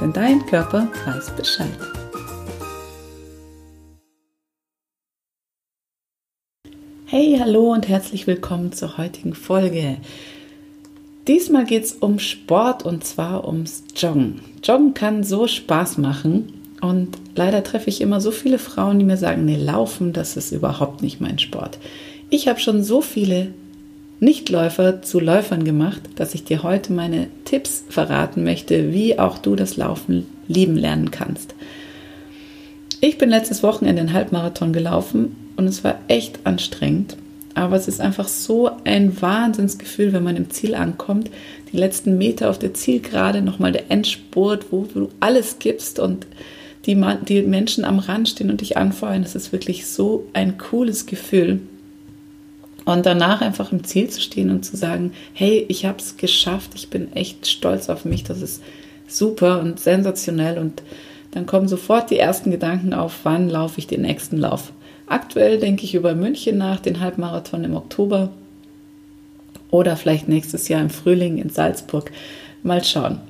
denn dein Körper weiß Bescheid. Hey, hallo und herzlich willkommen zur heutigen Folge. Diesmal geht es um Sport und zwar ums Joggen. Joggen kann so Spaß machen und leider treffe ich immer so viele Frauen, die mir sagen, nee, laufen, das ist überhaupt nicht mein Sport. Ich habe schon so viele Nichtläufer zu Läufern gemacht, dass ich dir heute meine Tipps verraten möchte, wie auch du das Laufen lieben lernen kannst. Ich bin letztes Wochenende einen Halbmarathon gelaufen und es war echt anstrengend. Aber es ist einfach so ein Wahnsinnsgefühl, wenn man im Ziel ankommt. Die letzten Meter auf der Zielgerade, nochmal der Endspurt, wo du alles gibst und die, die Menschen am Rand stehen und dich anfeuern. Das ist wirklich so ein cooles Gefühl. Und danach einfach im Ziel zu stehen und zu sagen, hey, ich habe es geschafft, ich bin echt stolz auf mich, das ist super und sensationell. Und dann kommen sofort die ersten Gedanken auf, wann laufe ich den nächsten Lauf. Aktuell denke ich über München nach, den Halbmarathon im Oktober oder vielleicht nächstes Jahr im Frühling in Salzburg. Mal schauen.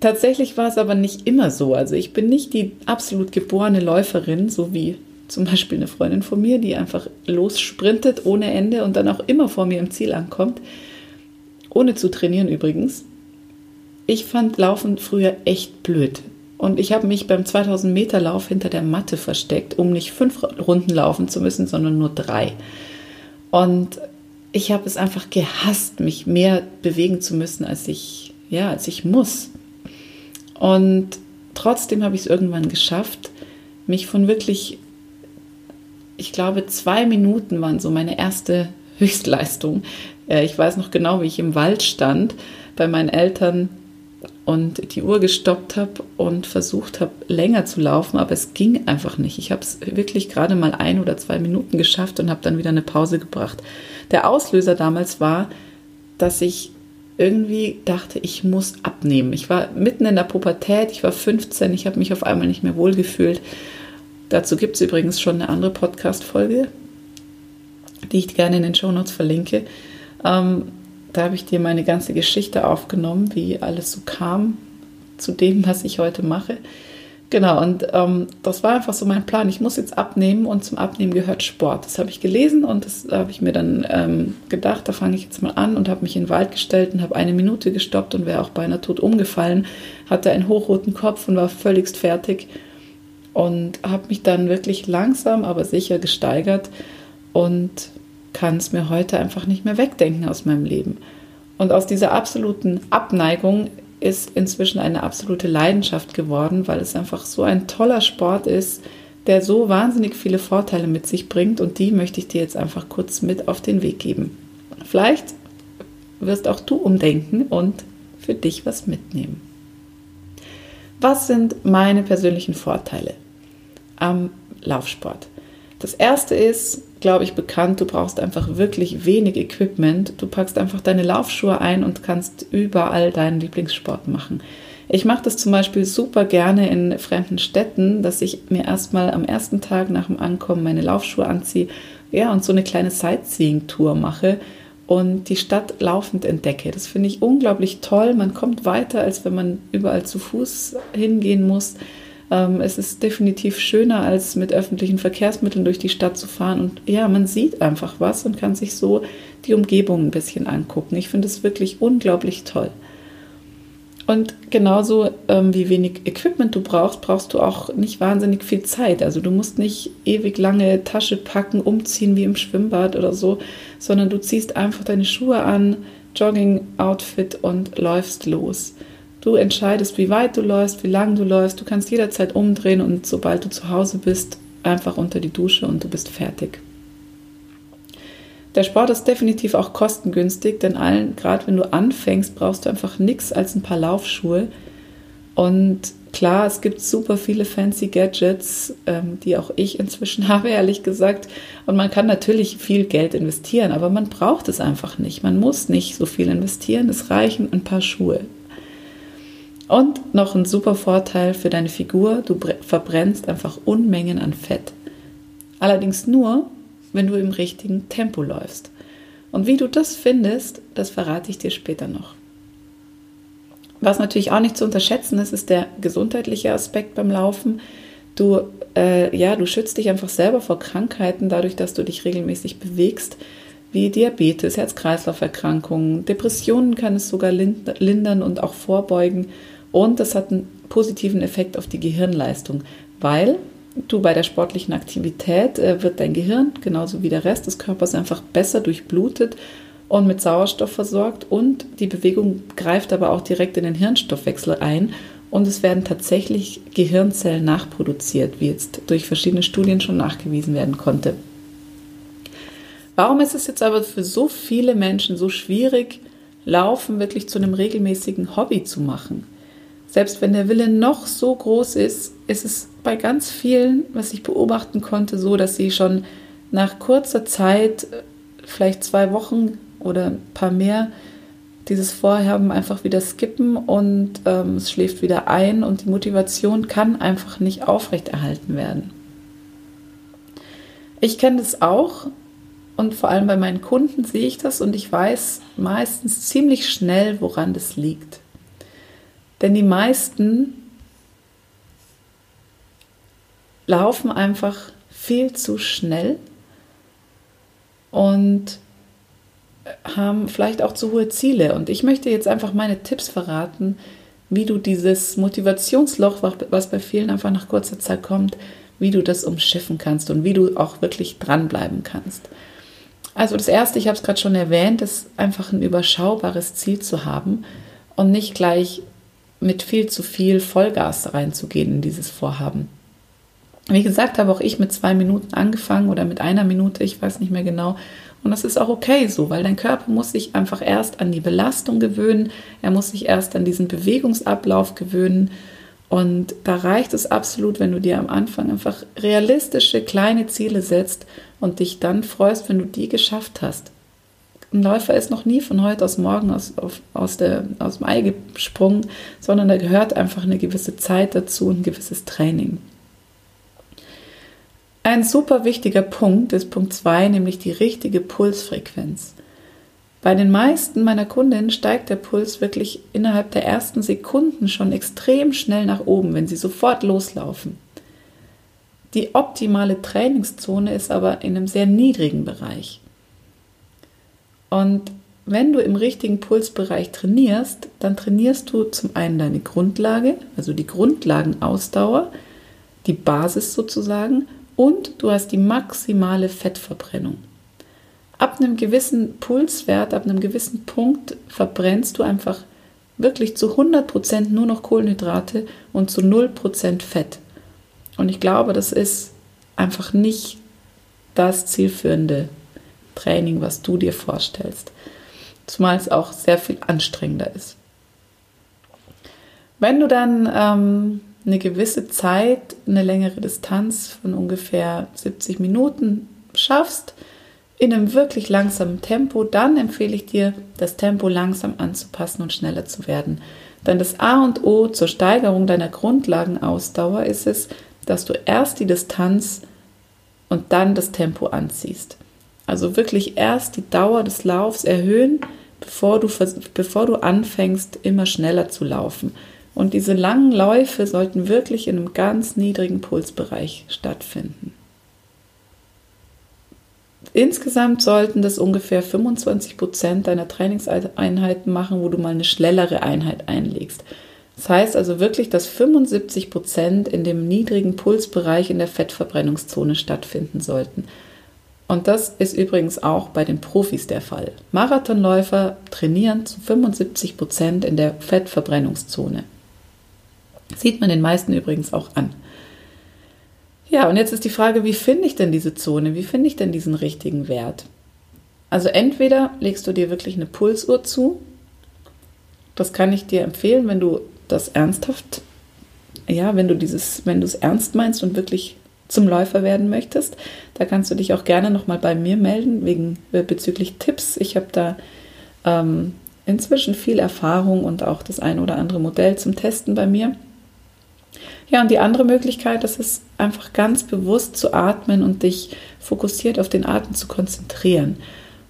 Tatsächlich war es aber nicht immer so. Also ich bin nicht die absolut geborene Läuferin, so wie zum Beispiel eine Freundin von mir, die einfach lossprintet ohne Ende und dann auch immer vor mir im Ziel ankommt, ohne zu trainieren übrigens. Ich fand Laufen früher echt blöd. Und ich habe mich beim 2000 Meter Lauf hinter der Matte versteckt, um nicht fünf Runden laufen zu müssen, sondern nur drei. Und ich habe es einfach gehasst, mich mehr bewegen zu müssen, als ich, ja, als ich muss. Und trotzdem habe ich es irgendwann geschafft, mich von wirklich, ich glaube, zwei Minuten waren so meine erste Höchstleistung. Äh, ich weiß noch genau, wie ich im Wald stand bei meinen Eltern und die Uhr gestoppt habe und versucht habe, länger zu laufen, aber es ging einfach nicht. Ich habe es wirklich gerade mal ein oder zwei Minuten geschafft und habe dann wieder eine Pause gebracht. Der Auslöser damals war, dass ich irgendwie dachte, ich muss abnehmen. Ich war mitten in der Pubertät, ich war 15, ich habe mich auf einmal nicht mehr wohlgefühlt. Dazu gibt es übrigens schon eine andere Podcast-Folge, die ich gerne in den Shownotes verlinke. Ähm, da habe ich dir meine ganze Geschichte aufgenommen, wie alles so kam zu dem, was ich heute mache. Genau, und ähm, das war einfach so mein Plan. Ich muss jetzt abnehmen und zum Abnehmen gehört Sport. Das habe ich gelesen und das habe ich mir dann ähm, gedacht, da fange ich jetzt mal an und habe mich in den Wald gestellt und habe eine Minute gestoppt und wäre auch beinahe tot umgefallen, hatte einen hochroten Kopf und war völligst fertig und habe mich dann wirklich langsam, aber sicher gesteigert und kann es mir heute einfach nicht mehr wegdenken aus meinem Leben. Und aus dieser absoluten Abneigung ist inzwischen eine absolute Leidenschaft geworden, weil es einfach so ein toller Sport ist, der so wahnsinnig viele Vorteile mit sich bringt und die möchte ich dir jetzt einfach kurz mit auf den Weg geben. Vielleicht wirst auch du umdenken und für dich was mitnehmen. Was sind meine persönlichen Vorteile am Laufsport? Das erste ist, glaube ich, bekannt, du brauchst einfach wirklich wenig Equipment. Du packst einfach deine Laufschuhe ein und kannst überall deinen Lieblingssport machen. Ich mache das zum Beispiel super gerne in fremden Städten, dass ich mir erstmal am ersten Tag nach dem Ankommen meine Laufschuhe anziehe ja, und so eine kleine Sightseeing-Tour mache und die Stadt laufend entdecke. Das finde ich unglaublich toll. Man kommt weiter, als wenn man überall zu Fuß hingehen muss. Ähm, es ist definitiv schöner, als mit öffentlichen Verkehrsmitteln durch die Stadt zu fahren. Und ja, man sieht einfach was und kann sich so die Umgebung ein bisschen angucken. Ich finde es wirklich unglaublich toll. Und genauso ähm, wie wenig Equipment du brauchst, brauchst du auch nicht wahnsinnig viel Zeit. Also du musst nicht ewig lange Tasche packen, umziehen wie im Schwimmbad oder so, sondern du ziehst einfach deine Schuhe an, Jogging-Outfit und läufst los. Du entscheidest, wie weit du läufst, wie lang du läufst. Du kannst jederzeit umdrehen und sobald du zu Hause bist, einfach unter die Dusche und du bist fertig. Der Sport ist definitiv auch kostengünstig, denn allen, gerade wenn du anfängst, brauchst du einfach nichts als ein paar Laufschuhe. Und klar, es gibt super viele fancy Gadgets, ähm, die auch ich inzwischen habe, ehrlich gesagt. Und man kann natürlich viel Geld investieren, aber man braucht es einfach nicht. Man muss nicht so viel investieren. Es reichen ein paar Schuhe. Und noch ein super Vorteil für deine Figur, du verbrennst einfach Unmengen an Fett. Allerdings nur, wenn du im richtigen Tempo läufst. Und wie du das findest, das verrate ich dir später noch. Was natürlich auch nicht zu unterschätzen ist, ist der gesundheitliche Aspekt beim Laufen. Du, äh, ja, du schützt dich einfach selber vor Krankheiten dadurch, dass du dich regelmäßig bewegst, wie Diabetes, Herz-Kreislauf-Erkrankungen, Depressionen kann es sogar lindern und auch vorbeugen. Und das hat einen positiven Effekt auf die Gehirnleistung, weil du bei der sportlichen Aktivität äh, wird dein Gehirn genauso wie der Rest des Körpers einfach besser durchblutet und mit Sauerstoff versorgt und die Bewegung greift aber auch direkt in den Hirnstoffwechsel ein und es werden tatsächlich Gehirnzellen nachproduziert, wie jetzt durch verschiedene Studien schon nachgewiesen werden konnte. Warum ist es jetzt aber für so viele Menschen so schwierig, Laufen wirklich zu einem regelmäßigen Hobby zu machen? Selbst wenn der Wille noch so groß ist, ist es bei ganz vielen, was ich beobachten konnte, so, dass sie schon nach kurzer Zeit, vielleicht zwei Wochen oder ein paar mehr, dieses Vorhaben einfach wieder skippen und ähm, es schläft wieder ein und die Motivation kann einfach nicht aufrechterhalten werden. Ich kenne das auch und vor allem bei meinen Kunden sehe ich das und ich weiß meistens ziemlich schnell, woran das liegt. Denn die meisten laufen einfach viel zu schnell und haben vielleicht auch zu hohe Ziele. Und ich möchte jetzt einfach meine Tipps verraten, wie du dieses Motivationsloch, was bei vielen einfach nach kurzer Zeit kommt, wie du das umschiffen kannst und wie du auch wirklich dranbleiben kannst. Also das Erste, ich habe es gerade schon erwähnt, ist einfach ein überschaubares Ziel zu haben und nicht gleich mit viel zu viel Vollgas reinzugehen in dieses Vorhaben. Wie gesagt, habe auch ich mit zwei Minuten angefangen oder mit einer Minute, ich weiß nicht mehr genau. Und das ist auch okay so, weil dein Körper muss sich einfach erst an die Belastung gewöhnen, er muss sich erst an diesen Bewegungsablauf gewöhnen. Und da reicht es absolut, wenn du dir am Anfang einfach realistische kleine Ziele setzt und dich dann freust, wenn du die geschafft hast. Ein Läufer ist noch nie von heute aus morgen aus, auf, aus, der, aus dem Ei gesprungen, sondern da gehört einfach eine gewisse Zeit dazu und ein gewisses Training. Ein super wichtiger Punkt ist Punkt 2, nämlich die richtige Pulsfrequenz. Bei den meisten meiner Kundinnen steigt der Puls wirklich innerhalb der ersten Sekunden schon extrem schnell nach oben, wenn sie sofort loslaufen. Die optimale Trainingszone ist aber in einem sehr niedrigen Bereich. Und wenn du im richtigen Pulsbereich trainierst, dann trainierst du zum einen deine Grundlage, also die Grundlagenausdauer, die Basis sozusagen, und du hast die maximale Fettverbrennung. Ab einem gewissen Pulswert, ab einem gewissen Punkt verbrennst du einfach wirklich zu 100% nur noch Kohlenhydrate und zu 0% Fett. Und ich glaube, das ist einfach nicht das zielführende Training, was du dir vorstellst. Zumal es auch sehr viel anstrengender ist. Wenn du dann ähm, eine gewisse Zeit, eine längere Distanz von ungefähr 70 Minuten schaffst, in einem wirklich langsamen Tempo, dann empfehle ich dir, das Tempo langsam anzupassen und schneller zu werden. Denn das A und O zur Steigerung deiner Grundlagenausdauer ist es, dass du erst die Distanz und dann das Tempo anziehst. Also wirklich erst die Dauer des Laufs erhöhen, bevor du, bevor du anfängst, immer schneller zu laufen. Und diese langen Läufe sollten wirklich in einem ganz niedrigen Pulsbereich stattfinden. Insgesamt sollten das ungefähr 25 Prozent deiner Trainingseinheiten machen, wo du mal eine schnellere Einheit einlegst. Das heißt also wirklich, dass 75 Prozent in dem niedrigen Pulsbereich in der Fettverbrennungszone stattfinden sollten. Und das ist übrigens auch bei den Profis der Fall. Marathonläufer trainieren zu 75 Prozent in der Fettverbrennungszone. Sieht man den meisten übrigens auch an. Ja, und jetzt ist die Frage, wie finde ich denn diese Zone? Wie finde ich denn diesen richtigen Wert? Also entweder legst du dir wirklich eine Pulsuhr zu. Das kann ich dir empfehlen, wenn du das ernsthaft ja, wenn du dieses, wenn du es ernst meinst und wirklich zum Läufer werden möchtest, da kannst du dich auch gerne nochmal bei mir melden wegen äh, bezüglich Tipps. Ich habe da ähm, inzwischen viel Erfahrung und auch das ein oder andere Modell zum Testen bei mir. Ja, und die andere Möglichkeit, das ist einfach ganz bewusst zu atmen und dich fokussiert auf den Atem zu konzentrieren.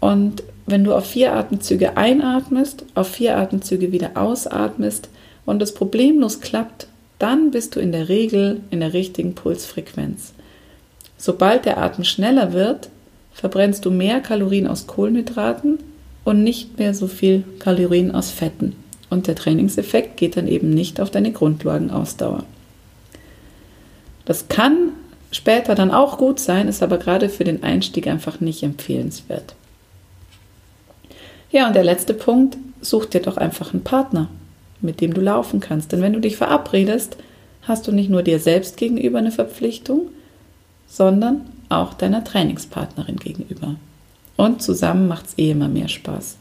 Und wenn du auf vier Atemzüge einatmest, auf vier Atemzüge wieder ausatmest und es problemlos klappt, dann bist du in der Regel in der richtigen Pulsfrequenz. Sobald der Atem schneller wird, verbrennst du mehr Kalorien aus Kohlenhydraten und nicht mehr so viel Kalorien aus Fetten. Und der Trainingseffekt geht dann eben nicht auf deine Grundlagenausdauer. Das kann später dann auch gut sein, ist aber gerade für den Einstieg einfach nicht empfehlenswert. Ja, und der letzte Punkt, such dir doch einfach einen Partner, mit dem du laufen kannst. Denn wenn du dich verabredest, hast du nicht nur dir selbst gegenüber eine Verpflichtung, sondern auch deiner Trainingspartnerin gegenüber. Und zusammen macht es eh immer mehr Spaß.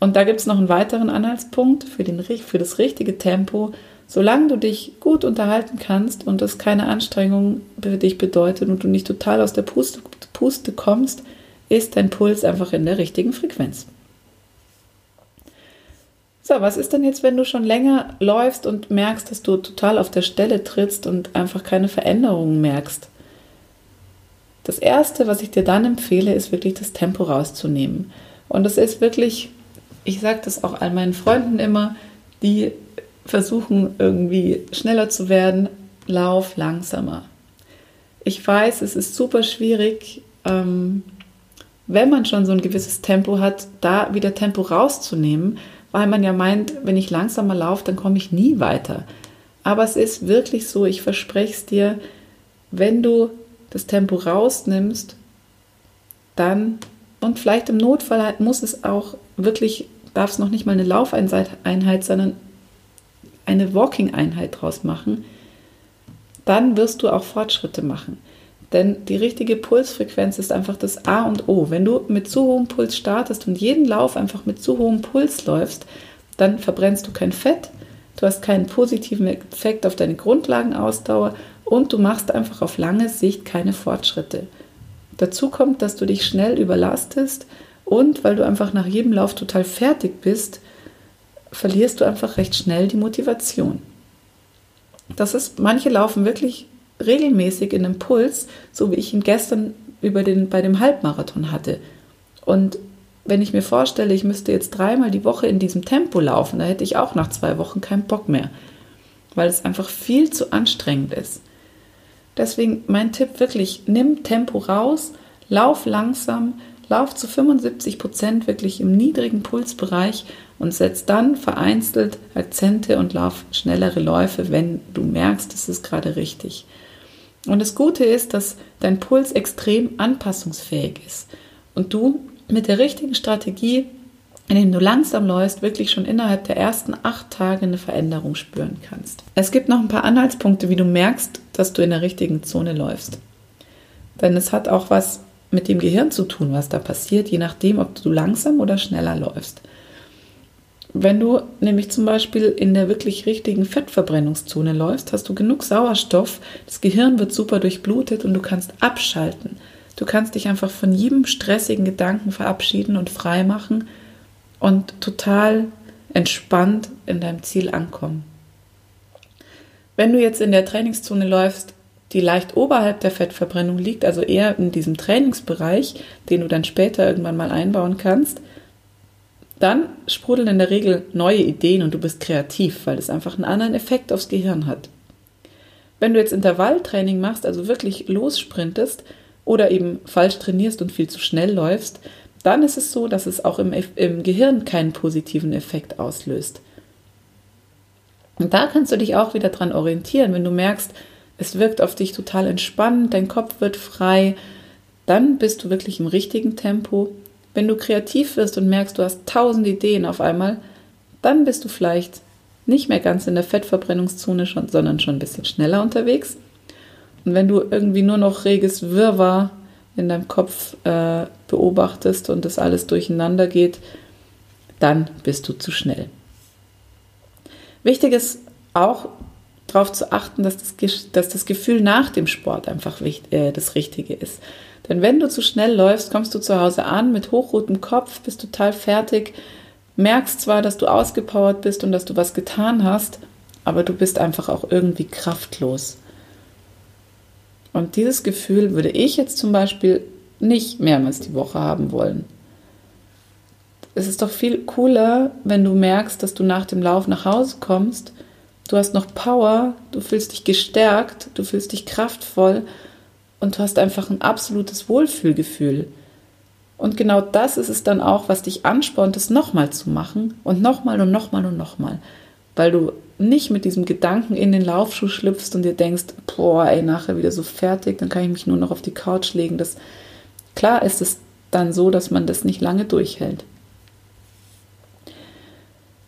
Und da gibt es noch einen weiteren Anhaltspunkt für, den, für das richtige Tempo, Solange du dich gut unterhalten kannst und das keine Anstrengung für dich bedeutet und du nicht total aus der Puste, Puste kommst, ist dein Puls einfach in der richtigen Frequenz. So, was ist denn jetzt, wenn du schon länger läufst und merkst, dass du total auf der Stelle trittst und einfach keine Veränderungen merkst? Das Erste, was ich dir dann empfehle, ist wirklich das Tempo rauszunehmen. Und das ist wirklich, ich sage das auch all meinen Freunden immer, die versuchen irgendwie schneller zu werden, lauf langsamer. Ich weiß, es ist super schwierig, ähm, wenn man schon so ein gewisses Tempo hat, da wieder Tempo rauszunehmen, weil man ja meint, wenn ich langsamer laufe, dann komme ich nie weiter. Aber es ist wirklich so, ich verspreche es dir, wenn du das Tempo rausnimmst, dann und vielleicht im Notfall muss es auch wirklich, darf es noch nicht mal eine Laufeinheit, sondern eine Walking-Einheit draus machen, dann wirst du auch Fortschritte machen. Denn die richtige Pulsfrequenz ist einfach das A und O. Wenn du mit zu hohem Puls startest und jeden Lauf einfach mit zu hohem Puls läufst, dann verbrennst du kein Fett, du hast keinen positiven Effekt auf deine Grundlagenausdauer und du machst einfach auf lange Sicht keine Fortschritte. Dazu kommt, dass du dich schnell überlastest und weil du einfach nach jedem Lauf total fertig bist, verlierst du einfach recht schnell die Motivation. Das ist, manche laufen wirklich regelmäßig in einem Puls, so wie ich ihn gestern über den, bei dem Halbmarathon hatte. Und wenn ich mir vorstelle, ich müsste jetzt dreimal die Woche in diesem Tempo laufen, da hätte ich auch nach zwei Wochen keinen Bock mehr, weil es einfach viel zu anstrengend ist. Deswegen mein Tipp wirklich, nimm Tempo raus, lauf langsam, lauf zu 75 Prozent wirklich im niedrigen Pulsbereich und setz dann vereinzelt Akzente und lauf schnellere Läufe, wenn du merkst, es ist gerade richtig. Und das Gute ist, dass dein Puls extrem anpassungsfähig ist und du mit der richtigen Strategie, indem du langsam läufst, wirklich schon innerhalb der ersten acht Tage eine Veränderung spüren kannst. Es gibt noch ein paar Anhaltspunkte, wie du merkst, dass du in der richtigen Zone läufst. Denn es hat auch was mit dem Gehirn zu tun, was da passiert, je nachdem, ob du langsam oder schneller läufst. Wenn du nämlich zum Beispiel in der wirklich richtigen Fettverbrennungszone läufst, hast du genug Sauerstoff, das Gehirn wird super durchblutet und du kannst abschalten. Du kannst dich einfach von jedem stressigen Gedanken verabschieden und frei machen und total entspannt in deinem Ziel ankommen. Wenn du jetzt in der Trainingszone läufst, die leicht oberhalb der Fettverbrennung liegt, also eher in diesem Trainingsbereich, den du dann später irgendwann mal einbauen kannst, dann sprudeln in der Regel neue Ideen und du bist kreativ, weil es einfach einen anderen Effekt aufs Gehirn hat. Wenn du jetzt Intervalltraining machst, also wirklich lossprintest oder eben falsch trainierst und viel zu schnell läufst, dann ist es so, dass es auch im, im Gehirn keinen positiven Effekt auslöst. Und da kannst du dich auch wieder dran orientieren, wenn du merkst, es wirkt auf dich total entspannt, dein Kopf wird frei, dann bist du wirklich im richtigen Tempo wenn du kreativ wirst und merkst, du hast tausend Ideen auf einmal, dann bist du vielleicht nicht mehr ganz in der Fettverbrennungszone, sondern schon ein bisschen schneller unterwegs. Und wenn du irgendwie nur noch reges Wirrwarr in deinem Kopf äh, beobachtest und das alles durcheinander geht, dann bist du zu schnell. Wichtig ist auch darauf zu achten, dass das, dass das Gefühl nach dem Sport einfach wichtig, äh, das Richtige ist. Denn wenn du zu schnell läufst, kommst du zu Hause an mit hochrotem Kopf, bist total fertig, merkst zwar, dass du ausgepowert bist und dass du was getan hast, aber du bist einfach auch irgendwie kraftlos. Und dieses Gefühl würde ich jetzt zum Beispiel nicht mehrmals die Woche haben wollen. Es ist doch viel cooler, wenn du merkst, dass du nach dem Lauf nach Hause kommst, du hast noch Power, du fühlst dich gestärkt, du fühlst dich kraftvoll und du hast einfach ein absolutes Wohlfühlgefühl. Und genau das ist es dann auch, was dich anspornt, es nochmal zu machen und nochmal und nochmal und nochmal. Weil du nicht mit diesem Gedanken in den Laufschuh schlüpfst und dir denkst, boah, ey, nachher wieder so fertig, dann kann ich mich nur noch auf die Couch legen. Das, klar ist es dann so, dass man das nicht lange durchhält.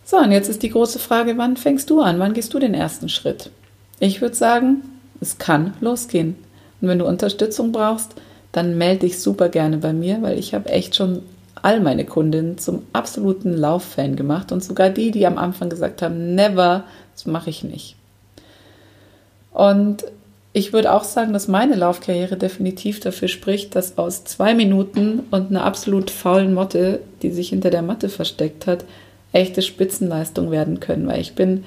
So, und jetzt ist die große Frage, wann fängst du an? Wann gehst du den ersten Schritt? Ich würde sagen, es kann losgehen. Und wenn du Unterstützung brauchst, dann melde dich super gerne bei mir, weil ich habe echt schon all meine Kundinnen zum absoluten Lauffan gemacht und sogar die, die am Anfang gesagt haben, never, das mache ich nicht. Und ich würde auch sagen, dass meine Laufkarriere definitiv dafür spricht, dass aus zwei Minuten und einer absolut faulen Motte, die sich hinter der Matte versteckt hat, echte Spitzenleistung werden können, weil ich bin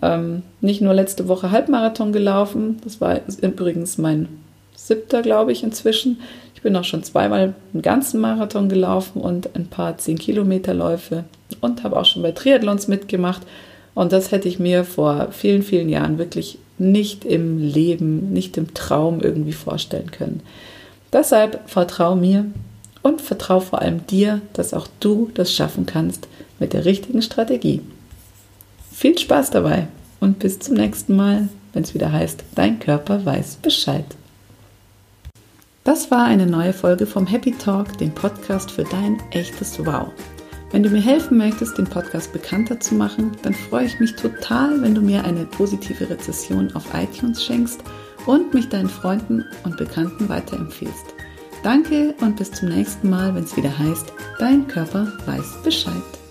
ähm, nicht nur letzte Woche Halbmarathon gelaufen, das war übrigens mein siebter, glaube ich, inzwischen. Ich bin auch schon zweimal einen ganzen Marathon gelaufen und ein paar 10 Kilometer Läufe und habe auch schon bei Triathlons mitgemacht. Und das hätte ich mir vor vielen, vielen Jahren wirklich nicht im Leben, nicht im Traum irgendwie vorstellen können. Deshalb vertraue mir und vertraue vor allem dir, dass auch du das schaffen kannst, mit der richtigen Strategie. Viel Spaß dabei und bis zum nächsten Mal, wenn es wieder heißt, dein Körper weiß Bescheid. Das war eine neue Folge vom Happy Talk, dem Podcast für dein echtes Wow. Wenn du mir helfen möchtest, den Podcast bekannter zu machen, dann freue ich mich total, wenn du mir eine positive Rezession auf iTunes schenkst und mich deinen Freunden und Bekannten weiterempfiehlst. Danke und bis zum nächsten Mal, wenn es wieder heißt, dein Körper weiß Bescheid.